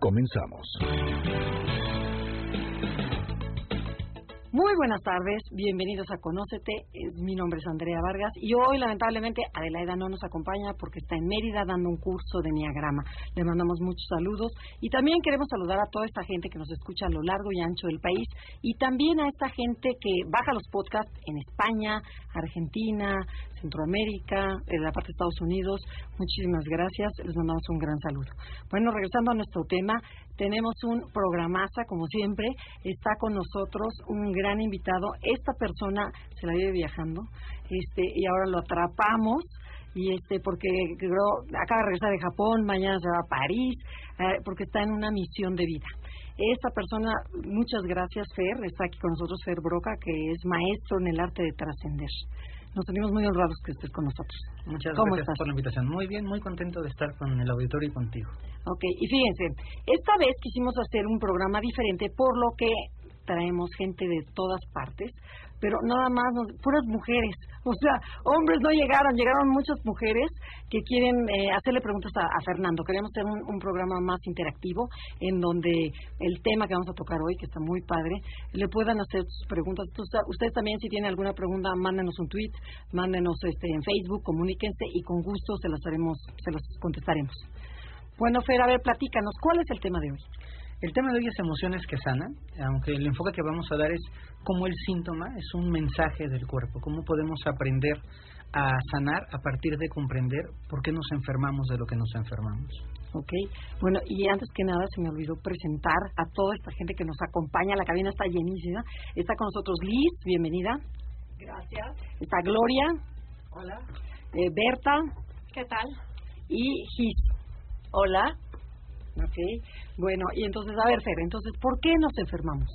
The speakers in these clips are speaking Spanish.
Comenzamos. Muy buenas tardes, bienvenidos a Conócete. Mi nombre es Andrea Vargas y hoy, lamentablemente, Adelaida no nos acompaña porque está en Mérida dando un curso de Niagrama. Le mandamos muchos saludos y también queremos saludar a toda esta gente que nos escucha a lo largo y ancho del país y también a esta gente que baja los podcasts en España, Argentina, Centroamérica, en la parte de Estados Unidos. Muchísimas gracias, les mandamos un gran saludo. Bueno, regresando a nuestro tema, tenemos un programaza, como siempre. Está con nosotros un gran invitado. Esta persona se la vive viajando este, y ahora lo atrapamos y este porque acaba de regresar de Japón, mañana se va a París, eh, porque está en una misión de vida. Esta persona, muchas gracias Fer, está aquí con nosotros Fer Broca, que es maestro en el arte de trascender. Nos sentimos muy honrados que estés con nosotros. Muchas gracias por la invitación. Muy bien, muy contento de estar con el auditorio y contigo. Ok, y fíjense, esta vez quisimos hacer un programa diferente, por lo que traemos gente de todas partes pero nada más, puras mujeres. O sea, hombres no llegaron, llegaron muchas mujeres que quieren eh, hacerle preguntas a, Fernando. Queremos hacer un, programa más interactivo en donde el tema que vamos a tocar hoy, que está muy padre, le puedan hacer sus preguntas. ustedes también, si tienen alguna pregunta, mándenos un tweet, mándenos este, en Facebook, comuníquense y con gusto se las haremos, se las contestaremos. Bueno, Fer, a ver, platícanos, ¿cuál es el tema de hoy? El tema de hoy es emociones que sanan, aunque el enfoque que vamos a dar es cómo el síntoma es un mensaje del cuerpo, cómo podemos aprender a sanar a partir de comprender por qué nos enfermamos de lo que nos enfermamos. Ok, bueno, y antes que nada se me olvidó presentar a toda esta gente que nos acompaña, la cabina está llenísima. Está con nosotros Liz, bienvenida. Gracias. Está Gloria. Hola. Eh, Berta. ¿Qué tal? Y Gis. Hola. Ok, bueno, y entonces, a ver, Fer, entonces, ¿por qué nos enfermamos?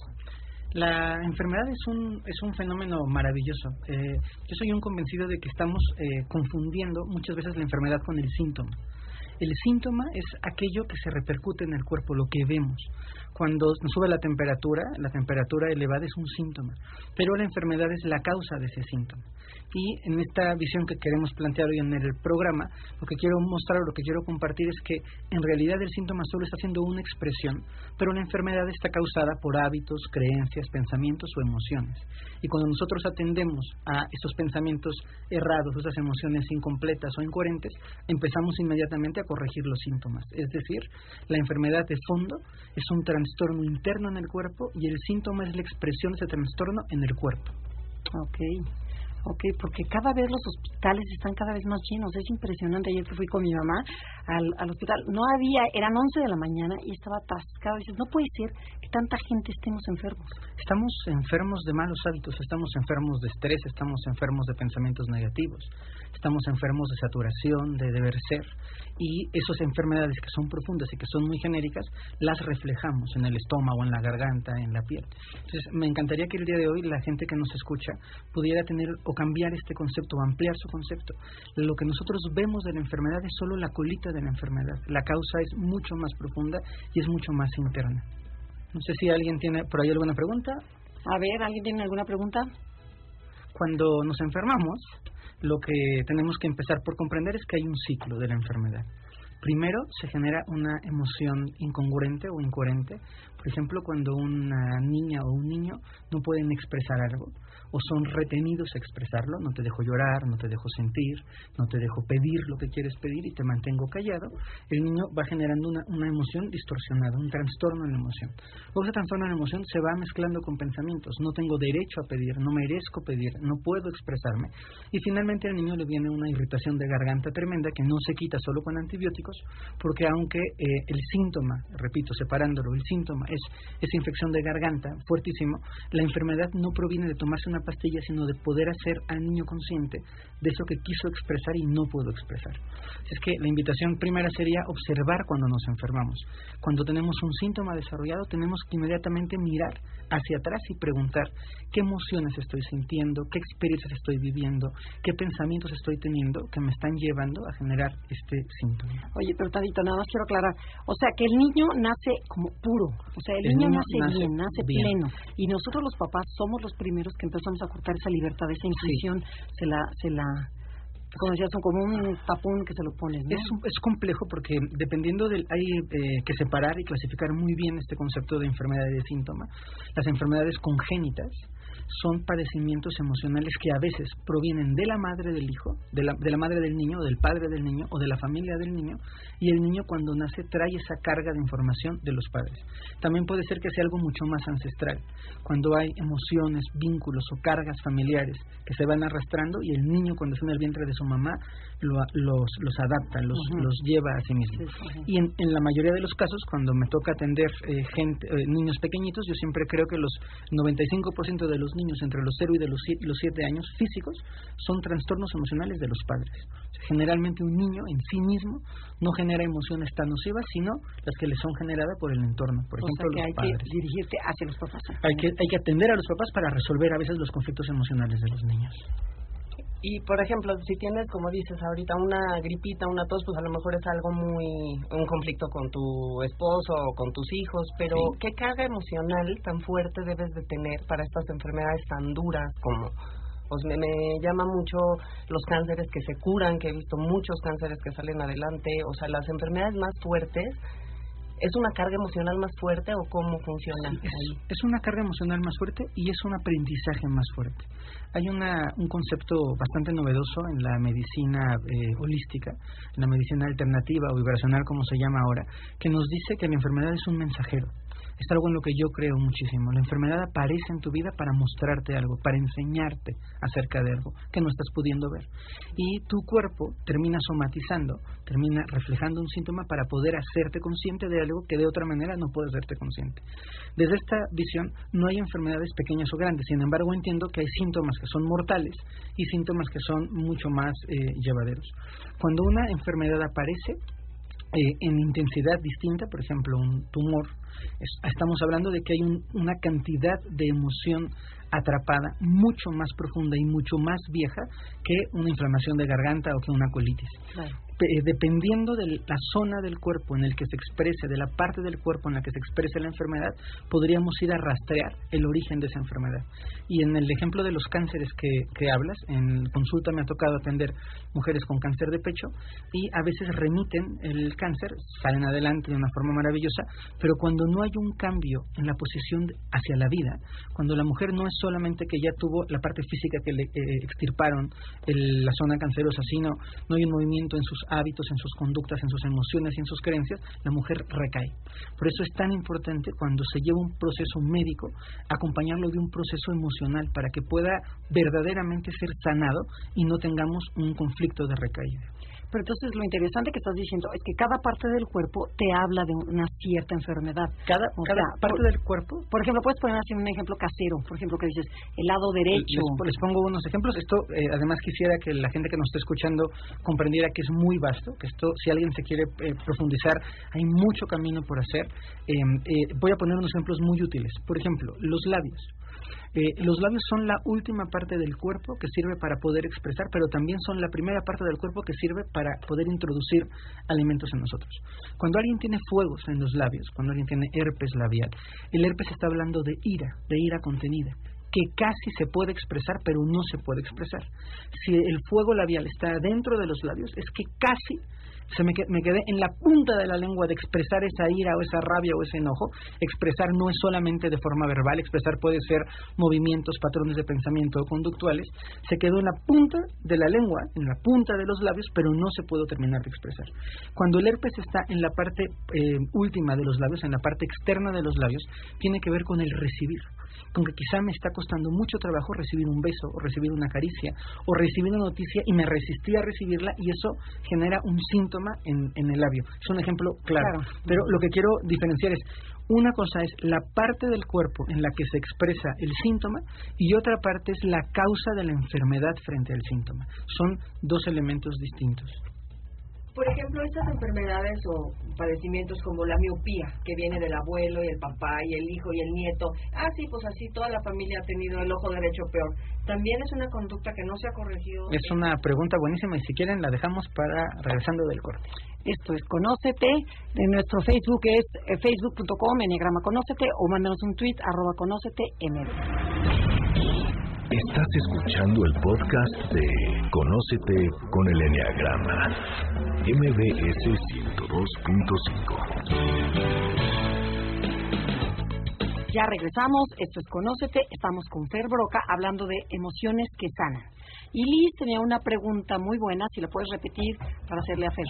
La enfermedad es un, es un fenómeno maravilloso. Eh, yo soy un convencido de que estamos eh, confundiendo muchas veces la enfermedad con el síntoma. El síntoma es aquello que se repercute en el cuerpo, lo que vemos. Cuando sube la temperatura, la temperatura elevada es un síntoma, pero la enfermedad es la causa de ese síntoma. Y en esta visión que queremos plantear hoy en el programa, lo que quiero mostrar o lo que quiero compartir es que en realidad el síntoma solo está siendo una expresión, pero la enfermedad está causada por hábitos, creencias, pensamientos o emociones. Y cuando nosotros atendemos a estos pensamientos errados, esas emociones incompletas o incoherentes, empezamos inmediatamente a corregir los síntomas. Es decir, la enfermedad de fondo es un trastorno interno en el cuerpo y el síntoma es la expresión de ese trastorno en el cuerpo. Ok. Ok, porque cada vez los hospitales están cada vez más llenos. Es impresionante. Ayer que fui con mi mamá al, al hospital, no había, eran 11 de la mañana y estaba atascado. dices, no puede ser que tanta gente estemos enfermos. Estamos enfermos de malos hábitos, estamos enfermos de estrés, estamos enfermos de pensamientos negativos, estamos enfermos de saturación, de deber ser. Y esas enfermedades que son profundas y que son muy genéricas, las reflejamos en el estómago, en la garganta, en la piel. Entonces, me encantaría que el día de hoy la gente que nos escucha pudiera tener cambiar este concepto, o ampliar su concepto. Lo que nosotros vemos de la enfermedad es solo la colita de la enfermedad. La causa es mucho más profunda y es mucho más interna. No sé si alguien tiene por ahí alguna pregunta. A ver, ¿alguien tiene alguna pregunta? Cuando nos enfermamos, lo que tenemos que empezar por comprender es que hay un ciclo de la enfermedad. Primero se genera una emoción incongruente o incoherente, por ejemplo, cuando una niña o un niño no pueden expresar algo o son retenidos a expresarlo, no te dejo llorar, no te dejo sentir, no te dejo pedir lo que quieres pedir y te mantengo callado, el niño va generando una, una emoción distorsionada, un trastorno en la emoción. Luego ese trastorno en la emoción se va mezclando con pensamientos, no tengo derecho a pedir, no merezco pedir, no puedo expresarme. Y finalmente al niño le viene una irritación de garganta tremenda que no se quita solo con antibióticos porque aunque eh, el síntoma, repito, separándolo, el síntoma es esa infección de garganta fuertísimo, la enfermedad no proviene de tomarse una pastilla, sino de poder hacer al niño consciente de eso que quiso expresar y no pudo expresar. Es que la invitación primera sería observar cuando nos enfermamos. Cuando tenemos un síntoma desarrollado, tenemos que inmediatamente mirar hacia atrás y preguntar qué emociones estoy sintiendo, qué experiencias estoy viviendo, qué pensamientos estoy teniendo que me están llevando a generar este síntoma. Oye, pero Tadito, nada más quiero aclarar. O sea, que el niño nace como puro. O sea, el, niño, nace, bien, nace pleno. Y nosotros los papás somos los primeros que empezamos a cortar esa libertad, esa intuición, se la... Se la como decías, son como un tapón que se lo pones, ¿no? Es, es complejo porque dependiendo del... Hay eh, que separar y clasificar muy bien este concepto de enfermedad y de síntoma. Las enfermedades congénitas, son padecimientos emocionales que a veces provienen de la madre del hijo, de la, de la madre del niño, del padre del niño o de la familia del niño, y el niño cuando nace trae esa carga de información de los padres. También puede ser que sea algo mucho más ancestral, cuando hay emociones, vínculos o cargas familiares que se van arrastrando y el niño cuando está en el vientre de su mamá los, los adapta, los, los lleva a sí mismo. Y en, en, la mayoría de los casos, cuando me toca atender eh, gente, eh, niños pequeñitos, yo siempre creo que los 95% de los niños entre los 0 y de los 7 años físicos son trastornos emocionales de los padres. generalmente un niño en sí mismo no genera emociones tan nocivas, sino las que le son generadas por el entorno, por ejemplo, los hay que dirigirte hacia los papás. Hay que, hay que atender a los papás para resolver a veces los conflictos emocionales de los niños. Y, por ejemplo, si tienes, como dices ahorita, una gripita, una tos, pues a lo mejor es algo muy, un conflicto con tu esposo o con tus hijos, pero ¿qué carga emocional tan fuerte debes de tener para estas enfermedades tan duras como pues me, me, llama mucho los cánceres que se curan, que he visto muchos cánceres que salen adelante, o sea, las enfermedades más fuertes ¿Es una carga emocional más fuerte o cómo funciona? es, una carga emocional más fuerte y es un aprendizaje más fuerte. Hay una, un concepto bastante novedoso en la medicina eh, holística, en la medicina alternativa o vibracional, como se llama ahora, que nos dice que la enfermedad es un mensajero es algo en lo que yo creo muchísimo. La enfermedad aparece en tu vida para mostrarte algo, para enseñarte acerca de algo que no estás pudiendo ver. Y tu cuerpo termina somatizando, termina reflejando un síntoma para poder hacerte consciente de algo que de otra manera no puedes hacerte consciente. Desde esta visión no hay enfermedades pequeñas o grandes, sin embargo entiendo que hay síntomas que son mortales y síntomas que son mucho más eh, llevaderos. Cuando una enfermedad aparece, eh, en intensidad distinta, por ejemplo, un tumor, estamos hablando de que hay una cantidad de emoción atrapada mucho más profunda y mucho más vieja que una inflamación de garganta o que una colitis. Eh, dependiendo de la zona del cuerpo en el que se exprese, de la parte del cuerpo en la que se exprese la enfermedad, podríamos ir a rastrear el origen de esa enfermedad. Y en el ejemplo de los cánceres que, que hablas, en consulta me ha tocado atender mujeres con cáncer de pecho y a veces remiten el cáncer, salen adelante de una forma maravillosa, pero cuando no hay un cambio en la posición hacia la vida, cuando la mujer no es solamente que ya tuvo la parte física que le eh, extirparon la zona cancerosa, sino no hay un movimiento en sus hábitos, en sus conductas, en sus emociones y en sus creencias, la mujer recae. Por eso es tan importante cuando se lleva un proceso médico, acompañarlo de un proceso emocional para que pueda verdaderamente ser sanado y no tengamos un conflicto de recaída. Pero entonces lo interesante que estás diciendo es que cada parte del cuerpo te habla de una cierta enfermedad. Cada, parte del cuerpo. Por ejemplo, puedes poner así un ejemplo casero. Por ejemplo, que dices el lado derecho. Les, pongo unos ejemplos. Esto, eh, además, quisiera que la gente que nos está escuchando comprendiera que es muy vasto, que esto, si alguien se quiere eh, profundizar, hay mucho camino por hacer. Em, eh, voy a poner unos ejemplos muy útiles. Por ejemplo, los labios. Eh, los labios son la última parte del cuerpo que sirve para poder expresar, pero también son la primera parte del cuerpo que sirve para poder introducir alimentos en nosotros. Cuando alguien tiene fuegos en los labios, cuando alguien tiene herpes labial, el herpes está hablando de ira, de ira contenida que casi se puede expresar, pero no se puede expresar. Si el fuego labial está dentro de los labios, es que casi se me, quedé en la punta de la lengua de expresar esa ira o esa rabia o ese enojo. Expresar no es solamente de forma verbal, expresar puede ser movimientos, patrones de pensamiento o conductuales. Se quedó en la punta de la lengua, en la punta de los labios, pero no se pudo terminar de expresar. Cuando el herpes está en la parte eh, última de los labios, en la parte externa de los labios, tiene que ver con el recibir con que quizá me está costando mucho trabajo recibir un beso o recibir una caricia o recibir una noticia y me resistí a recibirla y eso genera un síntoma en el labio. Es un ejemplo claro. Pero lo que quiero diferenciar es, una cosa es la parte del cuerpo en la que se expresa el síntoma y otra parte es la causa de la enfermedad frente al síntoma. Son dos elementos distintos. Por ejemplo, estas enfermedades o padecimientos como la miopía, que viene del abuelo y el papá y el hijo y el nieto, ah, sí, pues así toda la familia ha tenido el ojo derecho peor. También es una conducta que no se ha corregido. Es una pregunta buenísima y si quieren la dejamos para regresando del corte. Esto es Conócete, de nuestro Facebook es eh, facebook.com, enneagrama conócete, o mándanos un tweet, arroba conócete, Estás escuchando el podcast de Conócete con el Enneagrama, MBS 102.5. Ya regresamos, esto es Conócete, estamos con Fer Broca hablando de emociones que sanan. Y Liz tenía una pregunta muy buena, si la puedes repetir para hacerle a Fer.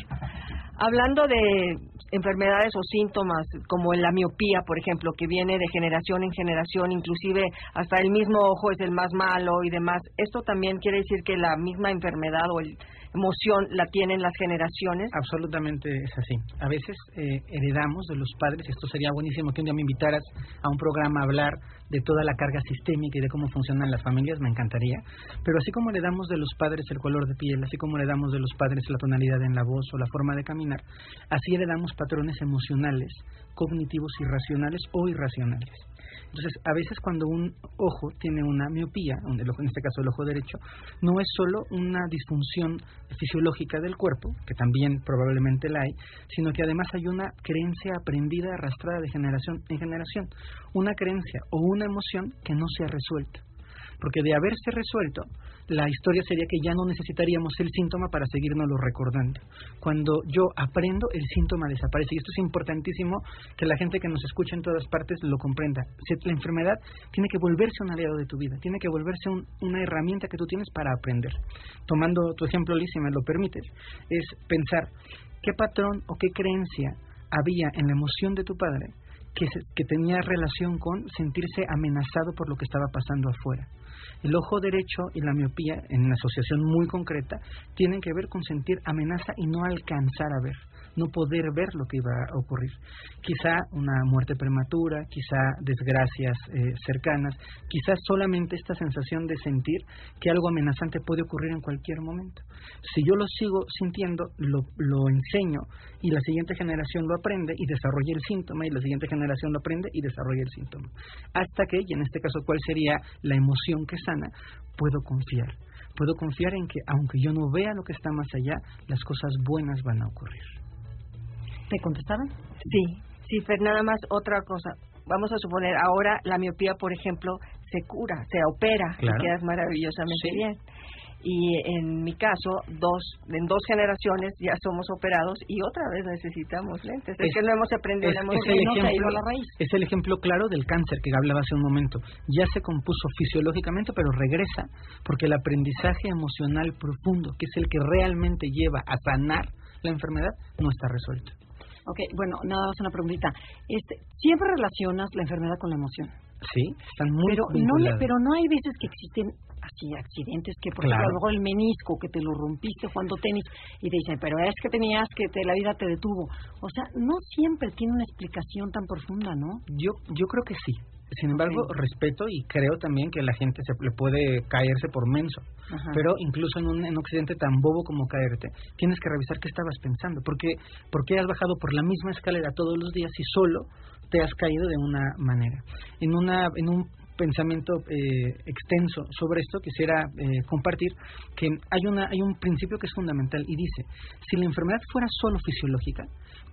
Hablando de enfermedades o síntomas como la miopía, por ejemplo, que viene de generación en generación, inclusive hasta el mismo ojo es el más malo y demás, ¿esto también quiere decir que la misma enfermedad o el, emoción la tienen las generaciones? Absolutamente es así. A veces eh, heredamos de los padres, esto sería buenísimo que un día me invitaras a un programa a hablar de toda la carga sistémica y de cómo funcionan las familias, me encantaría. Pero así como heredamos de los padres el color de piel, así como heredamos de los padres la tonalidad en la voz o la forma de caminar, así heredamos patrones emocionales, cognitivos irracionales o irracionales. Entonces, a veces cuando un ojo tiene una miopía, en este caso el ojo derecho, no es solo una disfunción fisiológica del cuerpo, que también probablemente la hay, sino que además hay una creencia aprendida, arrastrada de generación en generación, una creencia o una emoción que no se ha resuelto. Porque de haberse resuelto, la historia sería que ya no necesitaríamos el síntoma para seguirnoslo recordando. Cuando yo aprendo, el síntoma desaparece. Y esto es importantísimo que la gente que nos escucha en todas partes lo comprenda. La enfermedad tiene que volverse un aliado de tu vida, tiene que volverse una herramienta que tú tienes para aprender. Tomando tu ejemplo, Liz, si me lo permites, es pensar qué patrón o qué creencia había en la emoción de tu padre que, que tenía relación con sentirse amenazado por lo que estaba pasando afuera. El ojo derecho y la miopía, en una asociación muy concreta, tienen que ver con sentir amenaza y no alcanzar a ver no poder ver lo que iba a ocurrir. Quizá una muerte prematura, quizá desgracias eh, cercanas, quizá solamente esta sensación de sentir que algo amenazante puede ocurrir en cualquier momento. Si yo lo sigo sintiendo, lo, lo enseño y la siguiente generación lo aprende y desarrolla el síntoma y la siguiente generación lo aprende y desarrolla el síntoma. Hasta que, y en este caso, ¿cuál sería la emoción que sana? Puedo confiar puedo confiar en que aunque yo no vea lo que está más allá, las cosas buenas van a ocurrir. ¿Te contestaron? Sí, sí, Fer, nada más otra cosa. Vamos a suponer, ahora la miopía, por ejemplo, se cura, se opera y quedas maravillosamente bien. Y en mi caso, dos, en dos generaciones ya somos operados y otra vez necesitamos lentes. Es, que no hemos aprendido, es, hemos el ejemplo, la raíz. Es el ejemplo claro del cáncer que hablaba hace un momento. Ya se compuso fisiológicamente, pero regresa porque el aprendizaje emocional profundo, que es el que realmente lleva a sanar la enfermedad, no está resuelto. Ok, bueno, nada más una preguntita. Este, ¿Siempre relacionas la enfermedad con la emoción? Sí, están muy pero no, pero no hay veces que existen así accidentes que por ejemplo a lo mejor el menisco que te lo rompiste jugando tenis y te dicen pero es que tenías que te, la vida te detuvo o sea no siempre tiene una explicación tan profunda no yo yo creo que sí sin embargo, respeto y creo también que la gente se le puede caerse por menso. Pero incluso en un, en accidente tan bobo como caerte, tienes que revisar qué estabas pensando. Porque, ¿Por qué has bajado por la misma escalera todos los días y solo te has caído de una manera? En, una, en un pensamiento eh, extenso sobre esto, quisiera eh, compartir que hay, una, hay un principio que es fundamental y dice, si la enfermedad fuera solo fisiológica,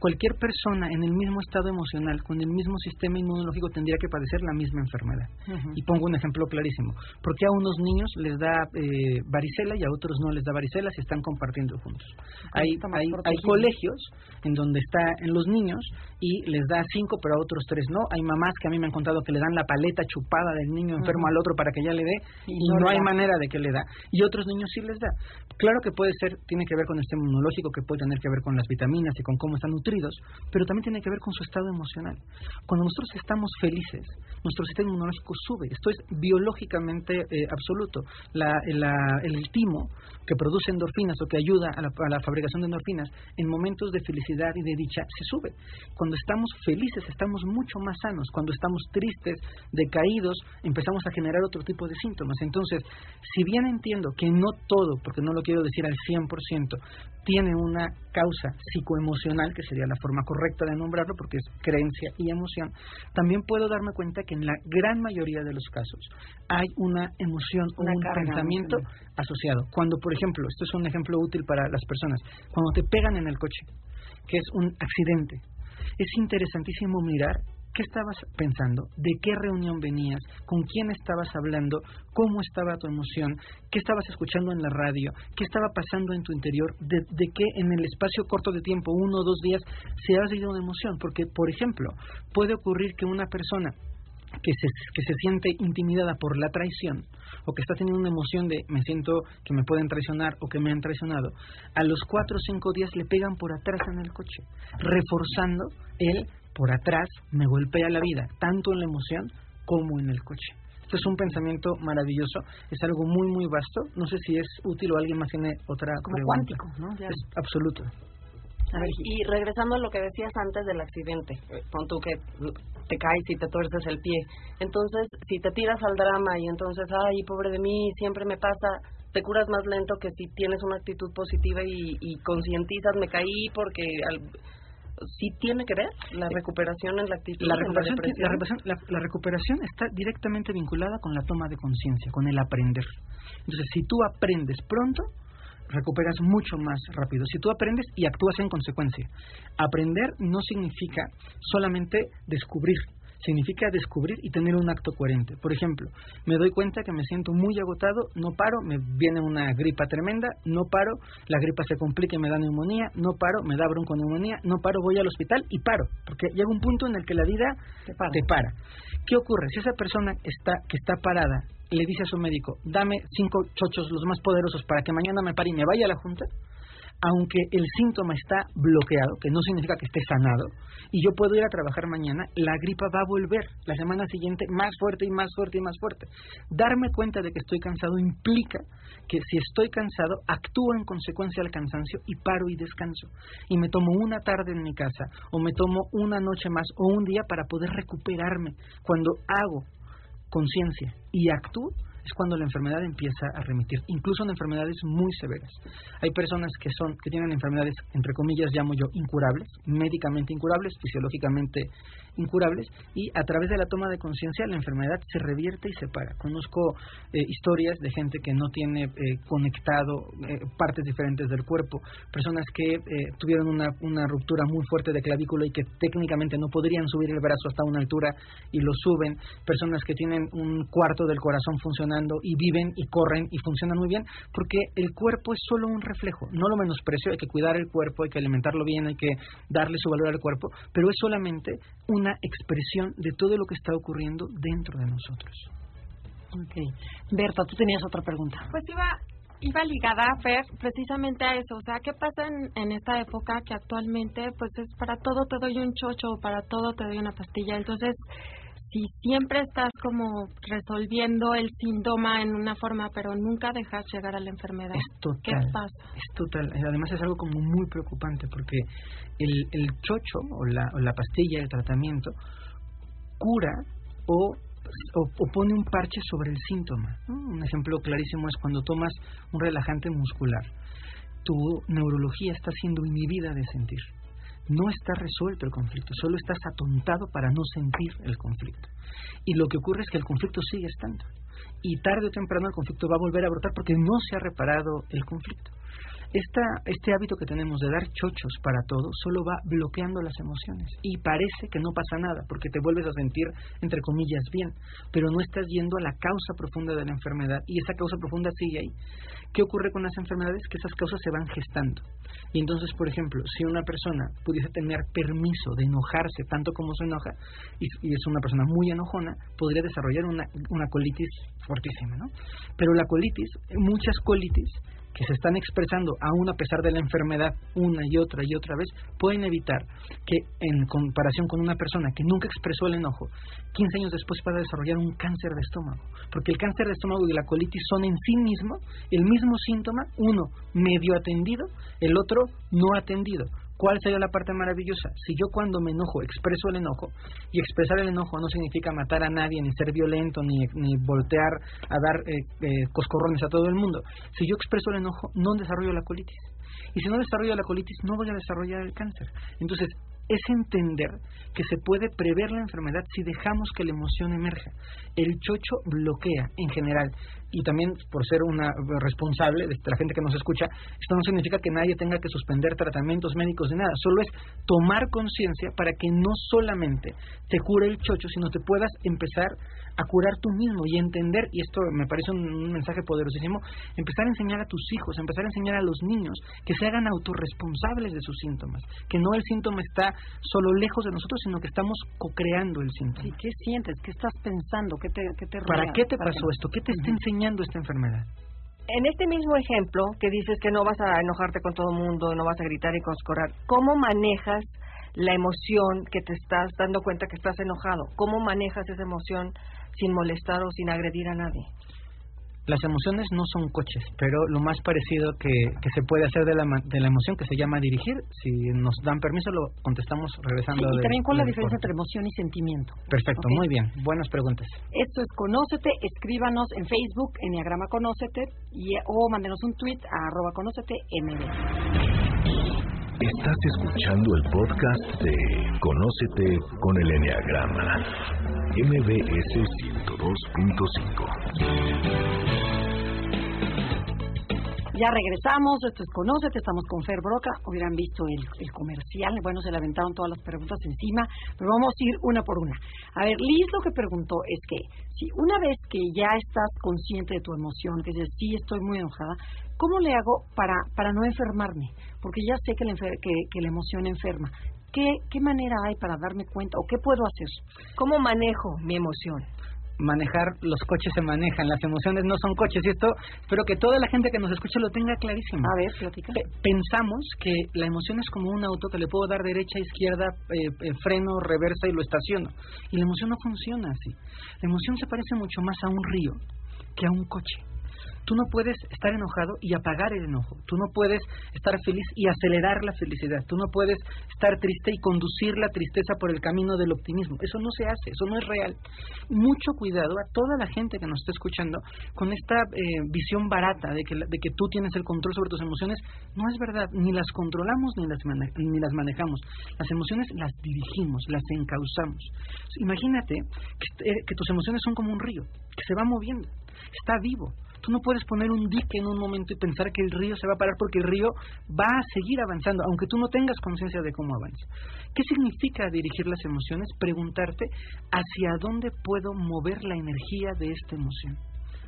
cualquier persona en el mismo estado emocional, con el mismo sistema inmunológico, tendría que padecer la misma enfermedad. Y pongo un ejemplo clarísimo. ¿Por qué a unos niños les da eh, varicela y a otros no les da varicela si están compartiendo juntos? Hay, hay, hay, colegios en donde está en los niños y les da cinco, pero a otros tres no. Hay mamás que a mí me han contado que le dan la paleta chupada del niño enfermo al otro para que ya le dé y, no, hay manera de que le da. Y otros niños sí les da. Claro que puede ser, tiene que ver con el sistema inmunológico, que puede tener que ver con las vitaminas y con cómo están nutridos, pero también tiene que ver con su estado emocional. Cuando nosotros estamos felices, nuestro sistema inmunológico sube. Esto es biológicamente eh, absoluto. el timo que produce endorfinas o que ayuda a la, fabricación de endorfinas en momentos de felicidad y de dicha se sube. Cuando estamos felices estamos mucho más sanos. Cuando estamos tristes, decaídos, empezamos a generar otro tipo de síntomas. Entonces, si bien entiendo que no todo, porque no lo quiero decir al 100%, tiene una causa psicoemocional, que sería la forma correcta de nombrarlo, porque es creencia y emoción, también puedo darme cuenta que en la gran mayoría de los casos hay una emoción o un pensamiento asociado. Cuando, por ejemplo, esto es un ejemplo útil para las personas, cuando te pegan en el coche, que es un accidente, es interesantísimo mirar ¿Qué estabas pensando? ¿De qué reunión venías? ¿Con quién estabas hablando? ¿Cómo estaba tu emoción? ¿Qué estabas escuchando en la radio? ¿Qué estaba pasando en tu interior? ¿De, qué en el espacio corto de tiempo, uno o dos días, se ha ido una emoción? Porque, por ejemplo, puede ocurrir que una persona que se, que se siente intimidada por la traición o que está teniendo una emoción de me siento que me pueden traicionar o que me han traicionado, a los cuatro o cinco días le pegan por atrás en el coche, reforzando el por atrás me golpea la vida, tanto en la emoción como en el coche. Esto es un pensamiento maravilloso, es algo muy, muy vasto. No sé si es útil o alguien más tiene otra Como cuántico, ¿no? Es absoluto. y regresando a lo que decías antes del accidente, con tú que te caes y te tuerces el pie. Entonces, si te tiras al drama y entonces, ay, pobre de mí, siempre me pasa, te curas más lento que si tienes una actitud positiva y, y concientizas, me caí porque al, sí tiene que ver la recuperación en la actitud. La recuperación, la, recuperación, está directamente vinculada con la toma de conciencia, con el aprender. Entonces, si tú aprendes pronto, recuperas mucho más rápido. Si tú aprendes y actúas en consecuencia. Aprender no significa solamente descubrir, significa descubrir y tener un acto coherente. Por ejemplo, me doy cuenta que me siento muy agotado, no paro, me viene una gripa tremenda, no paro, la gripa se complica y me da neumonía, no paro, me da bronconeumonía, no paro, voy al hospital y paro, porque llega un punto en el que la vida te para. Te para. ¿Qué ocurre? Si esa persona está, que está parada le dice a su médico, dame cinco chochos los más poderosos para que mañana me pare y me vaya a la junta, aunque el síntoma está bloqueado, que no significa que esté sanado, y yo puedo ir a trabajar mañana, la gripa va a volver la semana siguiente más fuerte y más fuerte y más fuerte. Darme cuenta de que estoy cansado implica que si estoy cansado, actúo en consecuencia al cansancio y paro y descanso. Y me tomo una tarde en mi casa, o me tomo una noche más, o un día para poder recuperarme. Cuando hago conciencia y actúo, es cuando la enfermedad empieza a remitir, incluso en enfermedades muy severas. Hay personas que son que tienen enfermedades entre comillas llamo yo incurables, médicamente incurables, fisiológicamente incurables y a través de la toma de conciencia la enfermedad se revierte y se para. Conozco eh, historias de gente que no tiene eh, conectado eh, partes diferentes del cuerpo, personas que tuvieron una, una ruptura muy fuerte de clavícula y que técnicamente no podrían subir el brazo hasta una altura y lo suben, personas que tienen un cuarto del corazón funcionando y viven y corren y funcionan muy bien, porque el cuerpo es solo un reflejo, no lo menosprecio, hay que cuidar el cuerpo, hay que alimentarlo bien, hay que darle su valor al cuerpo, pero es solamente una expresión de todo lo que está ocurriendo dentro de nosotros. Ok. Berta, tú tenías otra pregunta. Pues iba, iba ligada, a ver precisamente a eso. O sea, ¿qué pasa en, en esta época que actualmente, pues es para todo te doy un chocho, para todo te doy una pastilla? Entonces, si siempre estás como resolviendo el síntoma en una forma, pero nunca dejas llegar a la enfermedad. Es total. ¿Qué pasa? Es total. Además es algo como muy preocupante porque el, el chocho o la, o la pastilla, el tratamiento, cura o, o, pone un parche sobre el síntoma. Un ejemplo clarísimo es cuando tomas un relajante muscular. Tu neurología está siendo inhibida de sentir no está resuelto el conflicto, solo estás atontado para no sentir el conflicto. Y lo que ocurre es que el conflicto sigue estando. Y tarde o temprano el conflicto va a volver a brotar porque no se ha reparado el conflicto. Esta, este hábito que tenemos de dar chochos para todo solo va bloqueando las emociones y parece que no pasa nada porque te vuelves a sentir, entre comillas, bien, pero no estás yendo a la causa profunda de la enfermedad y esa causa profunda sigue ahí. ¿Qué ocurre con las enfermedades? Que esas causas se van gestando. Y entonces, por ejemplo, si una persona pudiese tener permiso de enojarse tanto como se enoja y, es una persona muy enojona, podría desarrollar una, una colitis fortísima, ¿no? Pero la colitis, muchas colitis que se están expresando aún a pesar de la enfermedad una y otra y otra vez, pueden evitar que en comparación con una persona que nunca expresó el enojo, 15 años después pueda desarrollar un cáncer de estómago. Porque el cáncer de estómago y la colitis son en sí mismo el mismo síntoma, uno medio atendido, el otro no atendido. ¿Cuál sería la parte maravillosa? Si yo cuando me enojo expreso el enojo, y expresar el enojo no significa matar a nadie, ni ser violento, ni, ni voltear a dar eh, eh, coscorrones a todo el mundo. Si yo expreso el enojo, no desarrollo la colitis. Y si no desarrollo la colitis, no voy a desarrollar el cáncer. Entonces, es entender que se puede prever la enfermedad si dejamos que la emoción emerja. El chocho bloquea en general y también por ser una responsable de la gente que nos escucha, esto no significa que nadie tenga que suspender tratamientos médicos ni nada, solo es tomar conciencia para que no solamente te cure el chocho, sino te puedas empezar a curar tú mismo y entender, y esto me parece un, mensaje poderosísimo, empezar a enseñar a tus hijos, empezar a enseñar a los niños que se hagan autorresponsables de sus síntomas, que no el síntoma está solo lejos de nosotros, sino que estamos co-creando el síntoma. ¿Y qué sientes? ¿Qué estás pensando? ¿Qué te, qué te ¿Para qué te pasó esto? ¿Qué te está enseñando esta enfermedad? En este mismo ejemplo que dices que no vas a enojarte con todo el mundo, no vas a gritar y coscorar, ¿cómo manejas la emoción que te estás dando cuenta que estás enojado? ¿Cómo manejas esa emoción sin molestar o sin agredir a nadie? Las emociones no son coches, pero lo más parecido que, que se puede hacer de la, de la emoción, que se llama dirigir, si nos dan permiso, lo contestamos regresando. y también cuál es la diferencia entre emoción y sentimiento. Perfecto, muy bien. Buenas preguntas. Esto es Conócete, escríbanos en Facebook, en Enneagrama Conócete, y, o mándenos un tweet a arroba Conócete MB. Estás escuchando el podcast de Conócete con el Enneagrama, MBS 102.5. Ya regresamos, esto es Conócete, estamos con Fer Broca, hubieran visto el, comercial, bueno, se le aventaron todas las preguntas encima, pero vamos a ir una por una. A ver, Liz lo que preguntó es que si una vez que ya estás consciente de tu emoción, que dices, sí, estoy muy enojada, ¿cómo le hago para, para no enfermarme? Porque ya sé que la, que, que la emoción enferma. ¿Qué, ¿Qué manera hay para darme cuenta o qué puedo hacer? ¿Cómo manejo mi emoción? manejar, los coches se manejan, las emociones no son coches. Y esto espero que toda la gente que nos escuche lo tenga clarísimo. A ver, platica. pensamos que la emoción es como un auto que le puedo dar derecha, izquierda, eh, eh, freno, reversa y lo estaciono. Y la emoción no funciona así. La emoción se parece mucho más a un río que a un coche. Tú no puedes estar enojado y apagar el enojo. Tú no puedes estar feliz y acelerar la felicidad. Tú no puedes estar triste y conducir la tristeza por el camino del optimismo. Eso no se hace, eso no es real. Mucho cuidado a toda la gente que nos está escuchando con esta eh, visión barata de que, de que tú tienes el control sobre tus emociones. No es verdad, ni las controlamos ni las, ni las manejamos. Las emociones las dirigimos, las encauzamos. Imagínate eh, que tus emociones son como un río, que se va moviendo, está vivo Tú no puedes poner un dique en un momento y pensar que el río se va a parar porque el río va a seguir avanzando, aunque tú no tengas conciencia de cómo avanza. ¿Qué significa dirigir las emociones? Preguntarte hacia dónde puedo mover la energía de esta emoción.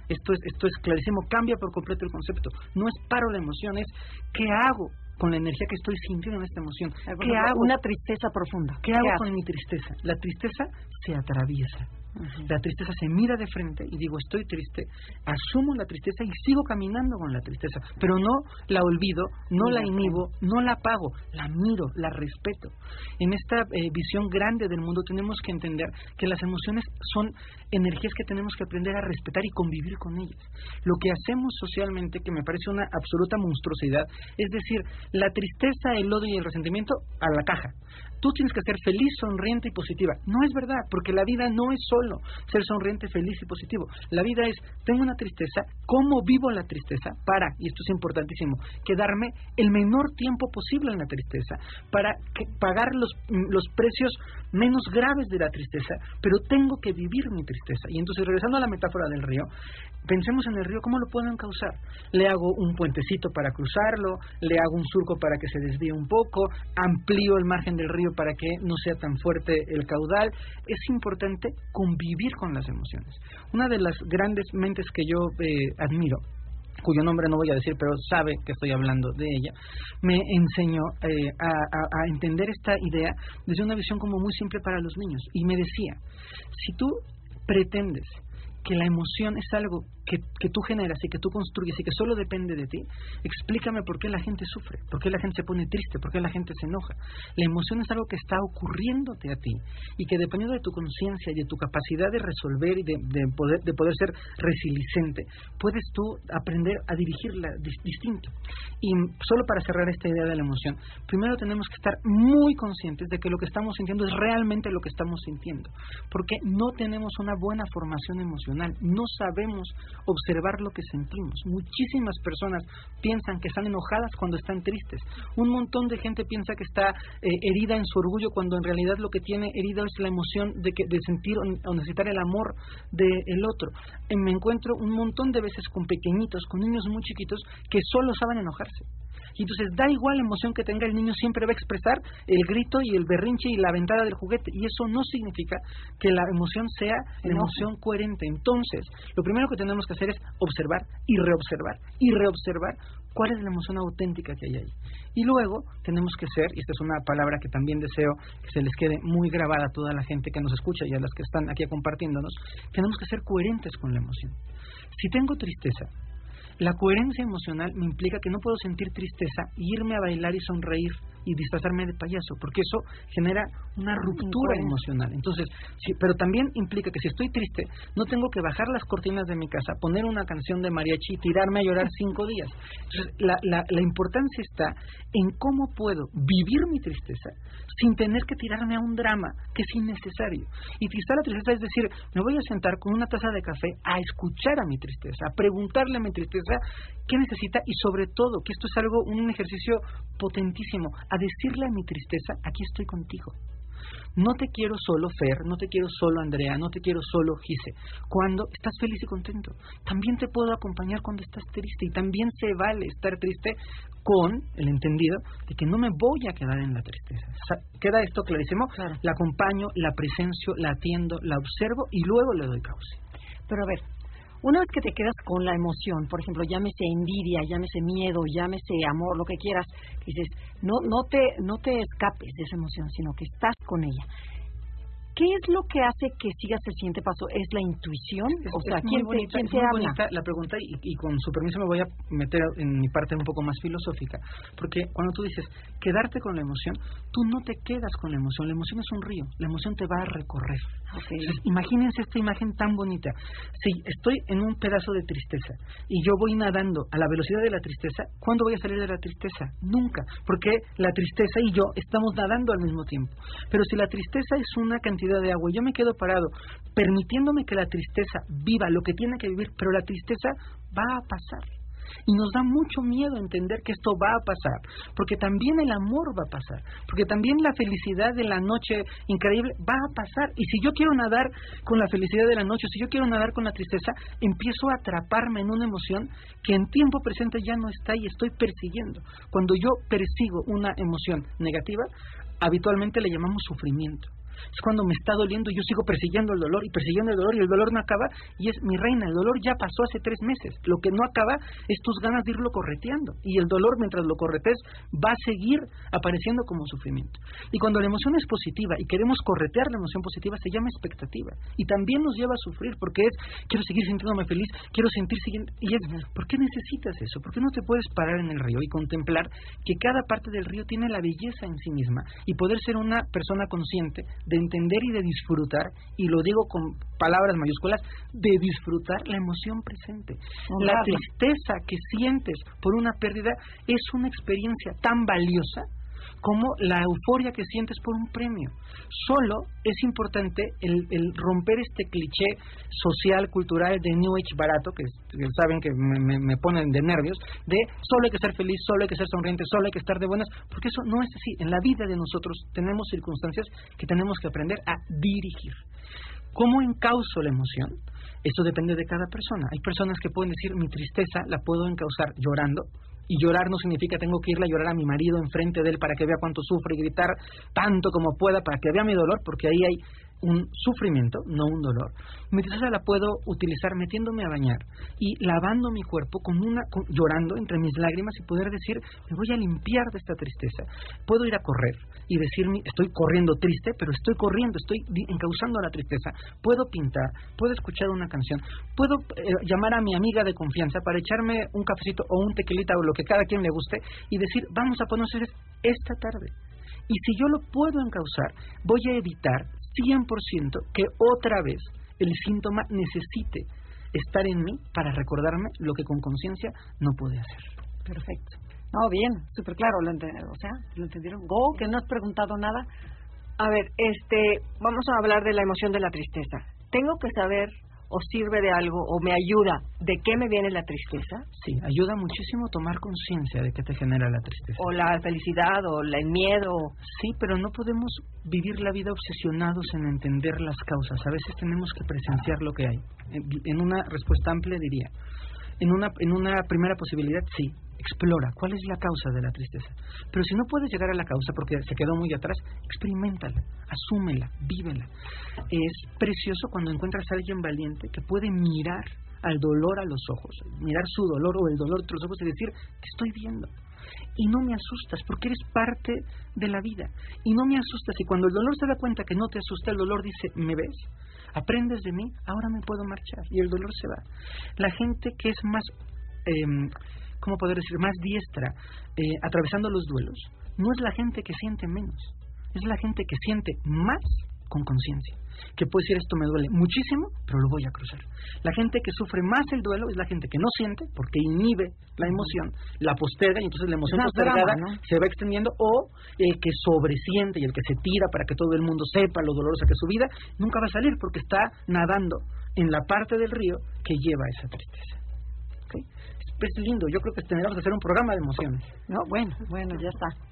Esto es, esto es clarísimo, cambia por completo el concepto. No es paro la emoción, es qué hago con la energía que estoy sintiendo en esta emoción. ¿Qué hago? Una tristeza profunda. ¿Qué, hago con mi tristeza? La tristeza se atraviesa la tristeza se mira de frente y digo, estoy triste, asumo la tristeza y sigo caminando con la tristeza, pero no la olvido, no la inhibo, no la apago, la miro, la respeto. En esta eh, visión grande del mundo tenemos que entender que las emociones son energías que tenemos que aprender a respetar y convivir con ellas. Lo que hacemos socialmente, que me parece una absoluta monstruosidad, es decir, la tristeza, el odio y el resentimiento a la caja. Tú tienes que ser feliz, sonriente y positiva. No es verdad, porque la vida no es solo solo, ser sonriente, feliz y positivo. La vida es, tengo una tristeza, ¿cómo vivo la tristeza? Para, y esto es importantísimo, quedarme el menor tiempo posible en la tristeza, para pagar los, los precios menos graves de la tristeza, pero tengo que vivir mi tristeza. Y entonces, regresando a la metáfora del río, pensemos en el río, ¿cómo lo pueden causar? Le hago un puentecito para cruzarlo, le hago un surco para que se desvíe un poco, amplío el margen del río para que no sea tan fuerte el caudal. Es importante convivir con las emociones. Una de las grandes mentes que yo eh, admiro cuyo nombre no voy a decir, pero sabe que estoy hablando de ella, me enseñó eh, a, entender esta idea desde una visión como muy simple para los niños. Y me decía, si tú pretendes que la emoción es algo que, que, tú generas y que tú construyes y que solo depende de ti, explícame por qué la gente sufre, por qué la gente se pone triste, por qué la gente se enoja. La emoción es algo que está ocurriéndote a ti y que dependiendo de tu conciencia y de tu capacidad de resolver y de, poder, de poder ser resiliente, puedes tú aprender a dirigirla distinto. Y solo para cerrar esta idea de la emoción, primero tenemos que estar muy conscientes de que lo que estamos sintiendo es realmente lo que estamos sintiendo, porque no tenemos una buena formación emocional, no sabemos observar lo que sentimos. Muchísimas personas piensan que están enojadas cuando están tristes. Un montón de gente piensa que está eh, herida en su orgullo cuando en realidad lo que tiene herida es la emoción de, que, de sentir o, necesitar el amor del otro. Eh, me encuentro un montón de veces con pequeñitos, con niños muy chiquitos que solo saben enojarse. Y entonces da igual la emoción que tenga el niño, siempre va a expresar el grito y el berrinche y la ventada del juguete. Y eso no significa que la emoción sea la emoción coherente. Entonces, lo primero que tenemos que hacer es observar y reobservar y reobservar cuál es la emoción auténtica que hay ahí. Y luego tenemos que ser, y esta es una palabra que también deseo que se les quede muy grabada a toda la gente que nos escucha y a las que están aquí compartiéndonos, tenemos que ser coherentes con la emoción. Si tengo tristeza, la coherencia emocional me implica que no puedo sentir tristeza y irme a bailar y sonreír y disfrazarme de payaso, porque eso genera una ruptura emocional. Entonces, sí, pero también implica que si estoy triste, no tengo que bajar las cortinas de mi casa, poner una canción de mariachi y tirarme a llorar cinco días. Entonces, la, la, la importancia está en cómo puedo vivir mi tristeza sin tener que tirarme a un drama que es innecesario. Y quizá la tristeza es decir, me voy a sentar con una taza de café a escuchar a mi tristeza, a preguntarle a mi tristeza qué necesita y sobre todo, que esto es algo, un ejercicio potentísimo, a decirle a mi tristeza, aquí estoy contigo. No te quiero solo Fer, no te quiero solo Andrea, no te quiero solo Gise. Cuando estás feliz y contento, también te puedo acompañar cuando estás triste y también se vale estar triste con el entendido de que no me voy a quedar en la tristeza. ¿Queda esto clarísimo? La acompaño, la presencio, la atiendo, la observo y luego le doy causa. Pero a ver, una vez que te quedas con la emoción, por ejemplo, llámese envidia, llámese miedo, llámese amor, lo que quieras, dices, no, no, te, no te escapes de esa emoción, sino que estás con ella. ¿Qué es lo que hace que sigas el siguiente paso? ¿Es la intuición? o sea, ¿quién, te, bonita la pregunta y, con su permiso me voy a meter en mi parte un poco más filosófica. Porque cuando tú dices quedarte con la emoción, tú no te quedas con la emoción. La emoción es un río. La emoción te va a recorrer. imagínense esta imagen tan bonita. Si estoy en un pedazo de tristeza y yo voy nadando a la velocidad de la tristeza, ¿cuándo voy a salir de la tristeza? Nunca. Porque la tristeza y yo estamos nadando al mismo tiempo. Pero si la tristeza es una cantidad de agua yo me quedo parado, permitiéndome que la tristeza viva lo que tiene que vivir, pero la tristeza va a pasar. Y nos da mucho miedo entender que esto va a pasar, porque también el amor va a pasar, porque también la felicidad de la noche increíble va a pasar. Y si yo quiero nadar con la felicidad de la noche, si yo quiero nadar con la tristeza, empiezo a atraparme en una emoción que en tiempo presente ya no está y estoy persiguiendo. Cuando yo persigo una emoción negativa, habitualmente le llamamos sufrimiento es cuando me está doliendo y yo sigo persiguiendo el dolor y persiguiendo el dolor y el dolor no acaba y es mi reina, el dolor ya pasó hace tres meses, lo que no acaba es tus ganas de irlo correteando y el dolor mientras lo corretes va a seguir apareciendo como sufrimiento. Y cuando la emoción es positiva y queremos corretear la emoción positiva se llama expectativa y también nos lleva a sufrir porque es quiero seguir sintiéndome feliz, quiero sentir siguiente y es ¿por qué necesitas eso? ¿Por qué no te puedes parar en el río y contemplar que cada parte del río tiene la belleza en sí misma y poder ser una persona consciente de entender y de disfrutar, y lo digo con palabras mayúsculas, de disfrutar la emoción presente. La tristeza que sientes por una pérdida es una experiencia tan valiosa como la euforia que sientes por un premio. Solo es importante el, romper este cliché social, cultural de New Age barato, que, saben que me, me, ponen de nervios, de solo hay que ser feliz, solo hay que ser sonriente, solo hay que estar de buenas, porque eso no es así. En la vida de nosotros tenemos circunstancias que tenemos que aprender a dirigir. ¿Cómo encauzo la emoción? Eso depende de cada persona. Hay personas que pueden decir, mi tristeza la puedo encauzar llorando, y llorar no significa tengo que irle a llorar a mi marido enfrente de él para que vea cuánto sufre y gritar tanto como pueda para que vea mi dolor, porque ahí hay un sufrimiento, no un dolor. Mi tristeza la puedo utilizar metiéndome a bañar y lavando mi cuerpo con una llorando entre mis lágrimas y poder decir, me voy a limpiar de esta tristeza. Puedo ir a correr y decirme, estoy corriendo triste, pero estoy corriendo, estoy encauzando la tristeza. Puedo pintar, puedo escuchar una canción, puedo eh, llamar a mi amiga de confianza para echarme un cafecito o un tequilita o lo que cada quien le guste y decir, vamos a conocer esta tarde. Y si yo lo puedo encauzar, voy a evitar 100% que otra vez el síntoma necesite estar en mí para recordarme lo que con conciencia no pude hacer. Perfecto. No, bien, súper claro, lo o sea, ¿lo entendieron? Go, que no has preguntado nada. A ver, este, vamos a hablar de la emoción de la tristeza. Tengo que saber o sirve de algo o me ayuda, ¿de qué me viene la tristeza? Sí, ayuda muchísimo tomar conciencia de qué te genera la tristeza. O la felicidad o el miedo. Sí, pero no podemos vivir la vida obsesionados en entender las causas. A veces tenemos que presenciar lo que hay. En una respuesta amplia diría, en una, en una primera posibilidad, sí, explora cuál es la causa de la tristeza. Pero si no puedes llegar a la causa porque se quedó muy atrás, experimentala, asúmela, vívela. Es precioso cuando encuentras a alguien valiente que puede mirar al dolor a los ojos, mirar su dolor o el dolor de los ojos y decir, te estoy viendo. Y no me asustas porque eres parte de la vida. Y no me asustas. Y cuando el dolor se da cuenta que no te asusta, el dolor dice, ¿me ves? Aprendes de mí, ahora me puedo marchar y el dolor se va. La gente que es más eh, ¿cómo poder decir?, más diestra eh, atravesando los duelos, no es la gente que siente menos, es la gente que siente más con conciencia. Que puede decir esto me duele muchísimo, pero lo voy a cruzar. La gente que sufre más el duelo es la gente que no siente porque inhibe la emoción, la posterga y entonces la emoción postergada se va extendiendo o el que sobresiente y el que se tira para que todo el mundo sepa lo dolorosa que es su vida, nunca va a salir porque está nadando en la parte del río que lleva esa tristeza es lindo. Yo creo que tendríamos que hacer un programa de emociones. No, bueno, bueno, ya está.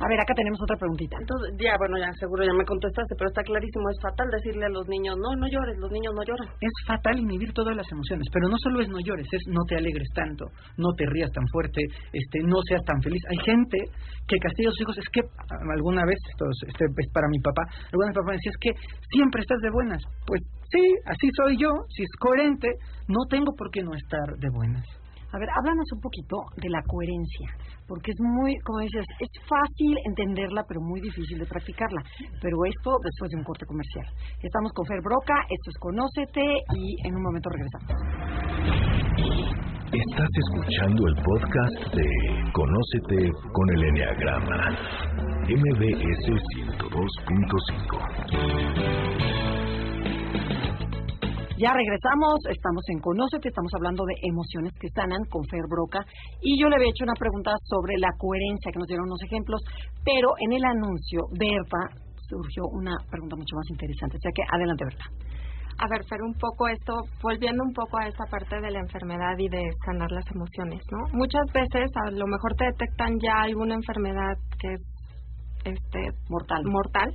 A ver, acá tenemos otra preguntita. Entonces, ya, bueno, ya seguro ya me contestaste, pero está clarísimo, es fatal decirle a los niños, no, no llores, los niños no lloran. Es fatal inhibir todas las emociones, pero no solo es no llores, es no te alegres tanto, no te rías tan fuerte, este, no seas tan feliz. Hay gente que castiga a sus hijos, es que alguna vez, esto es, este es para mi papá, alguna vez papá decía, es que siempre estás de buenas. Pues sí, así soy yo, si es coherente, no tengo por qué no estar de buenas. A ver, háblanos un poquito de la coherencia, porque es muy, como dices, es fácil entenderla, pero muy difícil de practicarla. Pero esto después de un corte comercial. Estamos con Fer Broca, esto es Conócete y en un momento regresamos. Estás escuchando el podcast de Conócete con el Enneagrama, MBS 102.5. Ya regresamos, estamos en Conócete, estamos hablando de emociones que sanan con Fer Broca y yo le había hecho una pregunta sobre la coherencia, que nos dieron unos ejemplos, pero en el anuncio, Berta, surgió una pregunta mucho más interesante. O sea que adelante, Berta. A ver, Fer, un poco esto, volviendo un poco a esa parte de la enfermedad y de sanar las emociones, ¿no? Muchas veces a lo mejor te detectan ya alguna enfermedad que es este mortal. mortal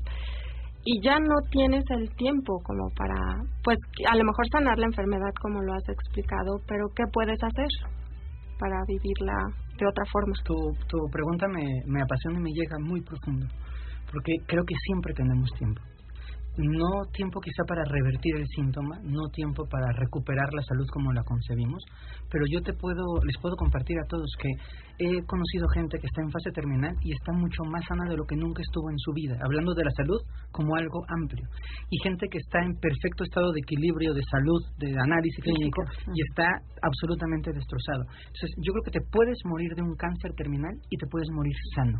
y ya no tienes el tiempo como para, pues a lo mejor sanar la enfermedad como lo has explicado, pero ¿qué puedes hacer para vivirla de otra forma? Tu, tu pregunta me, me apasiona y me llega muy profundo, porque creo que siempre tenemos tiempo no tiempo quizá para revertir el síntoma, no tiempo para recuperar la salud como la concebimos, pero yo te puedo, les puedo compartir a todos que he conocido gente que está en fase terminal y está mucho más sana de lo que nunca estuvo en su vida, hablando de la salud como algo amplio, y gente que está en perfecto estado de equilibrio, de salud, de análisis clínico y está absolutamente destrozado. Entonces, yo creo que te puedes morir de un cáncer terminal y te puedes morir sano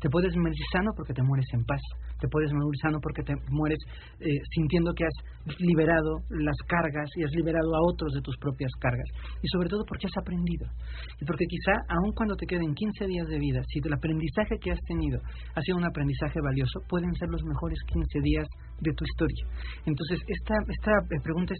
Te puedes morir sano porque te mueres en paz. Te puedes morir sano porque te mueres eh, sintiendo que has liberado las cargas y has liberado a otros de tus propias cargas. Y sobre todo porque has aprendido. Y porque quizá, aun cuando te queden 15 días de vida, si el aprendizaje que has tenido ha sido un aprendizaje valioso, pueden ser los mejores 15 días de tu historia. Entonces, esta, esta eh, pregunta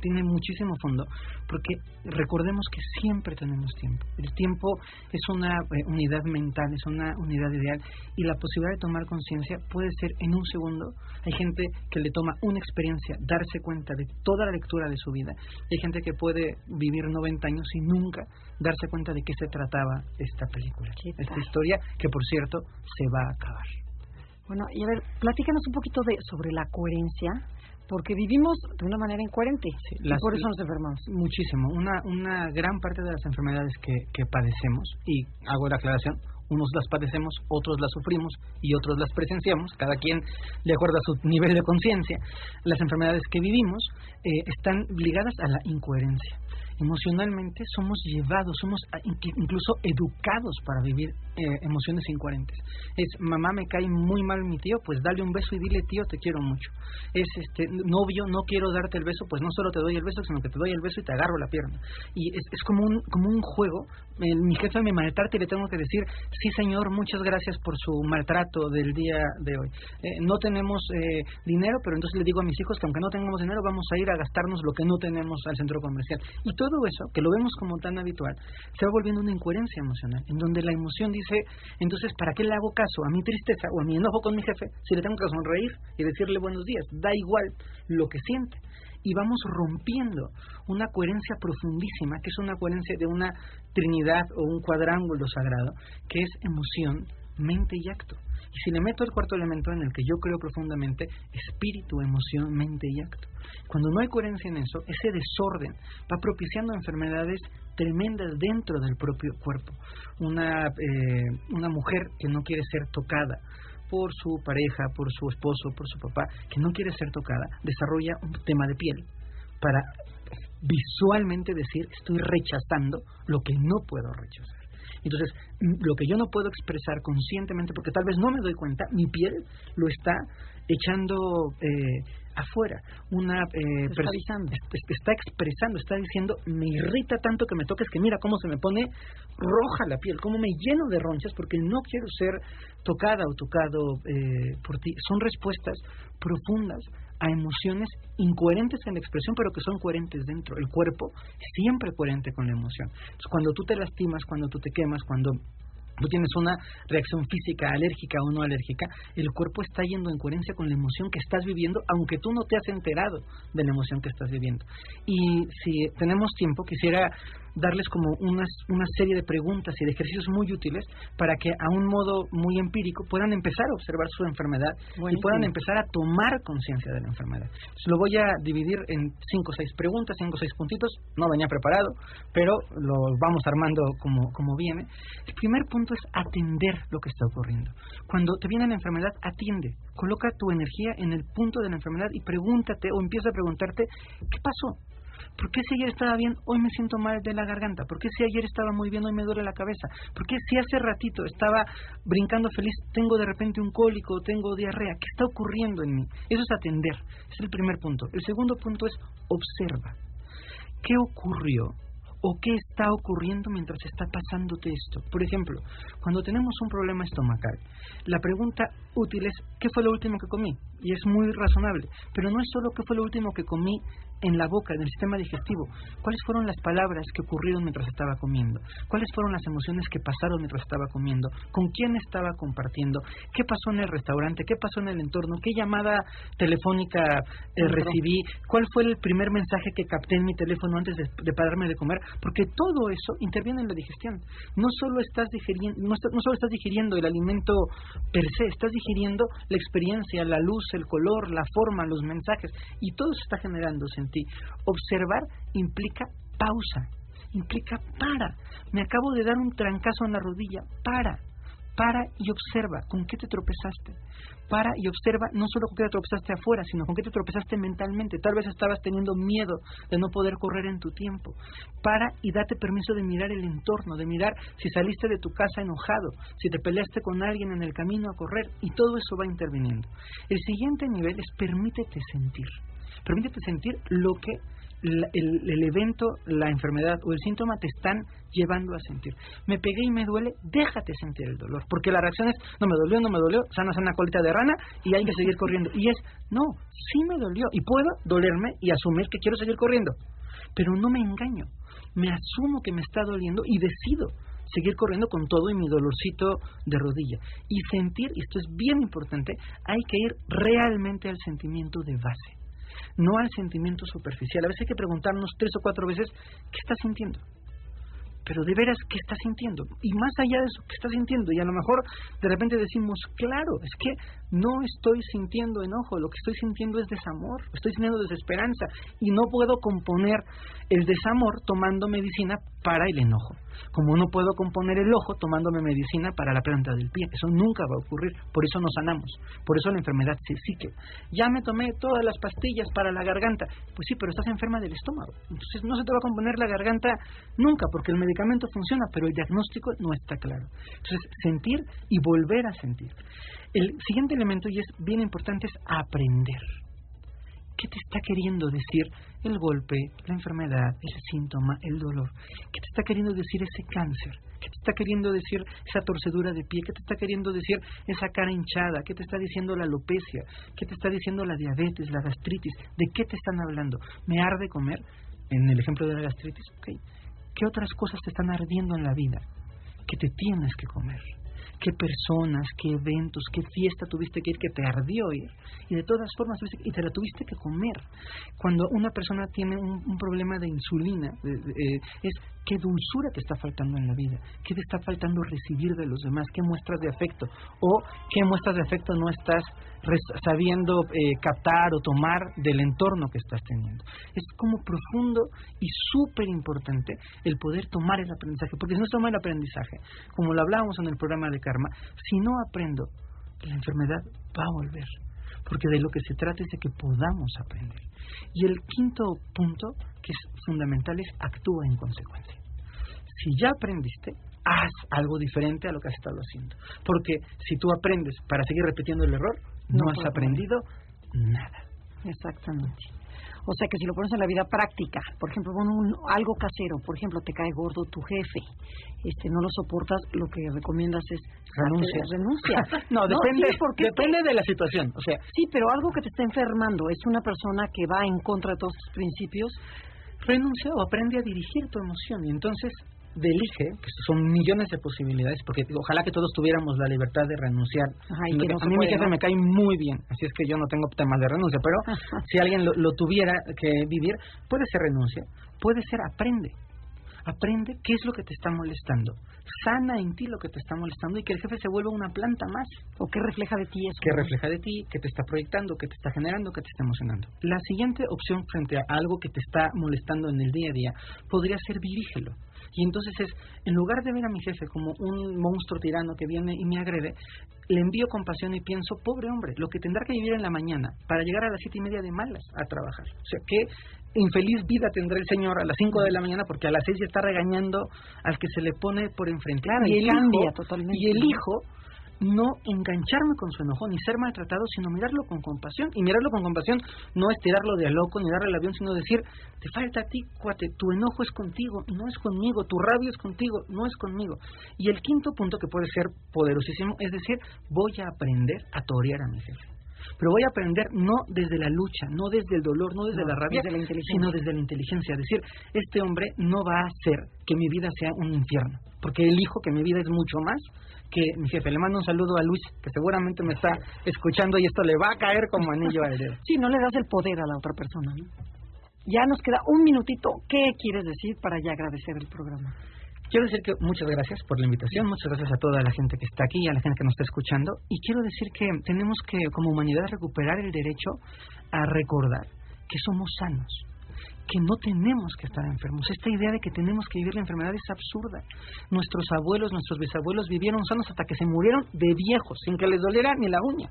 tiene muchísimo fondo, porque recordemos que siempre tenemos tiempo. El tiempo es una eh, unidad mental, es una unidad ideal, y la posibilidad de tomar conciencia puede en un segundo. Hay gente que le toma una experiencia, darse cuenta de toda la lectura de su vida. Hay gente que puede vivir 90 años y nunca darse cuenta de qué se trataba esta película, esta historia que, por cierto, se va a acabar. Bueno, y a ver, platícanos un poquito de sobre la coherencia, porque vivimos de una manera incoherente y por eso nos enfermamos. Muchísimo. Una, una gran parte de las enfermedades que, que padecemos, y hago la aclaración, unos las padecemos, otros las sufrimos y otros las presenciamos, cada quien de acuerdo a su nivel de conciencia. Las enfermedades que vivimos eh, están ligadas a la incoherencia emocionalmente somos llevados, somos incluso educados para vivir eh, emociones incoherentes. Es, mamá me cae muy mal mi tío, pues dale un beso y dile tío, te quiero mucho. Es, este, novio, no quiero darte el beso, pues no solo te doy el beso, sino que te doy el beso y te agarro la pierna. Y es, como, un, como un juego. mi jefe me maltrata y le tengo que decir, sí señor, muchas gracias por su maltrato del día de hoy. Eh, no tenemos eh, dinero, pero entonces le digo a mis hijos que aunque no tengamos dinero, vamos a ir a gastarnos lo que no tenemos al centro comercial. Eso, que lo vemos como tan habitual, se va volviendo una incoherencia emocional, en donde la emoción dice, entonces, ¿para qué le hago caso a mi tristeza o a mi enojo con mi jefe si le tengo que sonreír y decirle buenos días? Da igual lo que siente. Y vamos rompiendo una coherencia profundísima, que es una coherencia de una trinidad o un cuadrángulo sagrado, que es emoción, mente y acto. Y si le meto el cuarto elemento en el que yo creo profundamente, espíritu, emoción, mente y acto. Cuando no hay coherencia en eso, ese desorden va propiciando enfermedades tremendas dentro del propio cuerpo. Una, eh, una mujer que no quiere ser tocada por su pareja, por su esposo, por su papá, que no quiere ser tocada, desarrolla un tema de piel para visualmente decir estoy rechazando lo que no puedo rechazar. Entonces, lo que yo no puedo expresar conscientemente, porque tal vez no me doy cuenta, mi piel lo está echando eh, afuera. Una eh, está, está expresando, está diciendo, me irrita tanto que me toques que mira cómo se me pone roja la piel, cómo me lleno de ronchas porque no quiero ser tocada o tocado eh, por ti. Son respuestas profundas a emociones incoherentes en la expresión, pero que son coherentes dentro. El cuerpo siempre coherente con la emoción. cuando tú te lastimas, cuando tú te quemas, cuando tú tienes una reacción física alérgica o no alérgica, el cuerpo está yendo en coherencia con la emoción que estás viviendo, aunque tú no te has enterado de la emoción que estás viviendo. Y si tenemos tiempo, quisiera darles como unas, una serie de preguntas y de ejercicios muy útiles para que a un modo muy empírico puedan empezar a observar su enfermedad y puedan empezar a tomar conciencia de la enfermedad. lo voy a dividir en cinco o seis preguntas, cinco o seis puntitos, no venía preparado, pero lo vamos armando como, como viene. El primer punto es atender lo que está ocurriendo. Cuando te viene la enfermedad, atiende, coloca tu energía en el punto de la enfermedad y pregúntate o empieza a preguntarte, ¿qué pasó? ¿Por qué si ayer estaba bien, hoy me siento mal de la garganta? ¿Por qué si ayer estaba muy bien, hoy me duele la cabeza? ¿Por qué si hace ratito estaba brincando feliz, tengo de repente un cólico, tengo diarrea? ¿Qué está ocurriendo en mí? Eso es atender, es el primer punto. El segundo punto es observa. ¿Qué ocurrió? ¿O qué está ocurriendo mientras está pasándote esto? Por ejemplo, cuando tenemos un problema estomacal, la pregunta útil es ¿qué fue lo último que comí? Y es muy razonable, pero no es solo qué fue lo último que comí en la boca, en el sistema digestivo. ¿Cuáles fueron las palabras que ocurrieron mientras estaba comiendo? ¿Cuáles fueron las emociones que pasaron mientras estaba comiendo? ¿Con quién estaba compartiendo? ¿Qué pasó en el restaurante? ¿Qué pasó en el entorno? ¿Qué llamada telefónica eh, recibí? ¿Cuál fue el primer mensaje que capté en mi teléfono antes de, pararme de comer? Porque todo eso interviene en la digestión. No solo estás digiriendo, no, no solo estás digiriendo el alimento per se, estás digiriendo la experiencia, la luz, el color, la forma, los mensajes, y todo eso está generándose Observar implica pausa, implica para. Me acabo de dar un trancazo en la rodilla, para. para y observa con qué te tropezaste. Para y observa no solo con qué te tropezaste afuera, sino con qué te tropezaste mentalmente. Tal vez estabas teniendo miedo de no poder correr en tu tiempo. Para y date permiso de mirar el entorno, de mirar si saliste de tu casa enojado, si te peleaste con alguien en el camino a correr, y todo eso va interviniendo. El siguiente nivel es permítete sentir. Permítete sentir lo que el, evento, la enfermedad o el síntoma te están llevando a sentir. Me pegué y me duele, déjate sentir el dolor, porque la reacción es, no me dolió, no me dolió, sana, sana colita de rana y hay que seguir corriendo. Y es, no, sí me dolió y puedo dolerme y asumir que quiero seguir corriendo, pero no me engaño, me asumo que me está doliendo y decido seguir corriendo con todo y mi dolorcito de rodilla. Y sentir, y esto es bien importante, hay que ir realmente al sentimiento de base no al sentimiento superficial. A veces hay que preguntarnos tres o cuatro veces, ¿qué estás sintiendo? Pero de veras, ¿qué estás sintiendo? Y más allá de eso, ¿qué estás sintiendo? Y a lo mejor de repente decimos, claro, es que no estoy sintiendo enojo, lo que estoy sintiendo es desamor, estoy sintiendo desesperanza y no puedo componer el desamor tomando medicina para el enojo. Como no puedo componer el ojo tomándome medicina para la planta del pie. Eso nunca va a ocurrir. Por eso nos sanamos. Por eso la enfermedad se sigue. Ya me tomé todas las pastillas para la garganta. Pues sí, pero estás enferma del estómago. Entonces no se te va a componer la garganta nunca porque el medicamento funciona, pero el diagnóstico no está claro. Entonces, sentir y volver a sentir. El siguiente elemento, y es bien importante, es aprender. ¿Qué te está queriendo decir el golpe, la enfermedad, el síntoma, el dolor? ¿Qué te está queriendo decir ese cáncer? ¿Qué te está queriendo decir esa torcedura de pie? ¿Qué te está queriendo decir esa cara hinchada? ¿Qué te está diciendo la alopecia? ¿Qué te está diciendo la diabetes, la gastritis? ¿De qué te están hablando? ¿Me arde comer? En el ejemplo de la gastritis, ok. ¿Qué otras cosas te están ardiendo en la vida que te tienes que comer? qué personas, qué eventos, qué fiesta tuviste que ir que te ardió ir. Y de todas formas, y te la tuviste que comer. Cuando una persona tiene un, problema de insulina, eh, es qué dulzura te está faltando en la vida, qué te está faltando recibir de los demás, qué muestras de afecto o qué muestras de afecto no estás sabiendo eh, captar o tomar del entorno que estás teniendo. Es como profundo y súper importante el poder tomar el aprendizaje, porque si no toma el aprendizaje, como lo hablábamos en el programa de karma, si no aprendo, la enfermedad va a volver porque de lo que se trata es de que podamos aprender. Y el quinto punto, que es fundamental, es actúa en consecuencia. Si ya aprendiste, haz algo diferente a lo que has estado haciendo. Porque si tú aprendes para seguir repitiendo el error, no, has aprendido nada. Exactamente. O sea que si lo pones en la vida práctica, por ejemplo, un, algo casero, por ejemplo, te cae gordo tu jefe, este, no lo soportas, lo que recomiendas es renuncia. renuncia. no, depende, depende de la situación. O sea, sí, pero algo que te está enfermando es una persona que va en contra de todos tus principios. Renuncia o aprende a dirigir tu emoción y entonces de elige, que son millones de posibilidades, porque ojalá que todos tuviéramos la libertad de renunciar. a mí mi jefe me cae muy bien, así es que yo no tengo temas de renuncia, pero si alguien lo, tuviera que vivir, puede ser renuncia, puede ser aprende. Aprende qué es lo que te está molestando. Sana en ti lo que te está molestando y que el jefe se vuelva una planta más. O que refleja de ti eso. Que refleja de ti, que te está proyectando, que te está generando, que te está emocionando. La siguiente opción frente a algo que te está molestando en el día a día podría ser dirígelo y entonces es, en lugar de ver a mi jefe como un monstruo tirano que viene y me agrede, le envío compasión y pienso, pobre hombre, lo que tendrá que vivir en la mañana para llegar a las siete y media de malas a trabajar. O sea, qué infeliz vida tendrá el señor a las cinco de la mañana porque a las seis ya está regañando al que se le pone por enfrente. y, el cambia totalmente. Y el hijo no engancharme con su enojo, ni ser maltratado, sino mirarlo con compasión. Y mirarlo con compasión no es tirarlo de a loco, ni darle el avión, sino decir, te falta a ti, cuate, tu enojo es contigo, no es conmigo, tu rabia es contigo, no es conmigo. Y el quinto punto que puede ser poderosísimo es decir, voy a aprender a torear a mi jefe. Pero voy a aprender no desde la lucha, no desde el dolor, no desde la rabia, sino desde la inteligencia. Es decir, este hombre no va a hacer que mi vida sea un infierno, porque elijo que mi vida es mucho más que mi jefe. Le mando un saludo a Luis, que seguramente me está escuchando y esto le va a caer como anillo al dedo. Sí, no le das el poder a la otra persona. Ya nos queda un minutito. ¿Qué quieres decir para ya agradecer el programa? Quiero decir que muchas gracias por la invitación, muchas gracias a toda la gente que está aquí, a la gente que nos está escuchando, y quiero decir que tenemos que, como humanidad, recuperar el derecho a recordar que somos sanos, que no tenemos que estar enfermos. Esta idea de que tenemos que vivir la enfermedad es absurda. Nuestros abuelos, nuestros bisabuelos vivieron sanos hasta que se murieron de viejos, sin que les doliera ni la uña.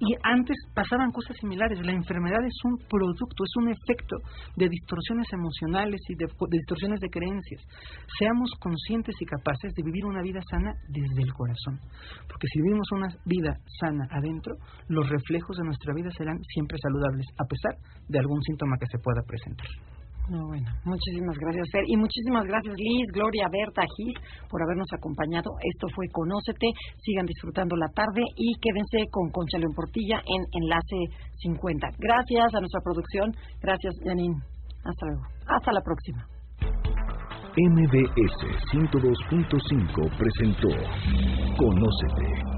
Y antes pasaban cosas similares. La enfermedad es un producto, es un efecto de distorsiones emocionales y de, distorsiones de creencias. Seamos conscientes y capaces de vivir una vida sana desde el corazón. Porque si vivimos una vida sana adentro, los reflejos de nuestra vida serán siempre saludables, a pesar de algún síntoma que se pueda presentar. No, bueno, muchísimas gracias, Fer. Y muchísimas gracias, Liz, Gloria, Berta, Gis, por habernos acompañado. Esto fue Conócete. Sigan disfrutando la tarde y quédense con Concha León Portilla en Enlace 50. Gracias a nuestra producción. Gracias, Janine. Hasta luego. Hasta la próxima. MBS 102.5 presentó Conócete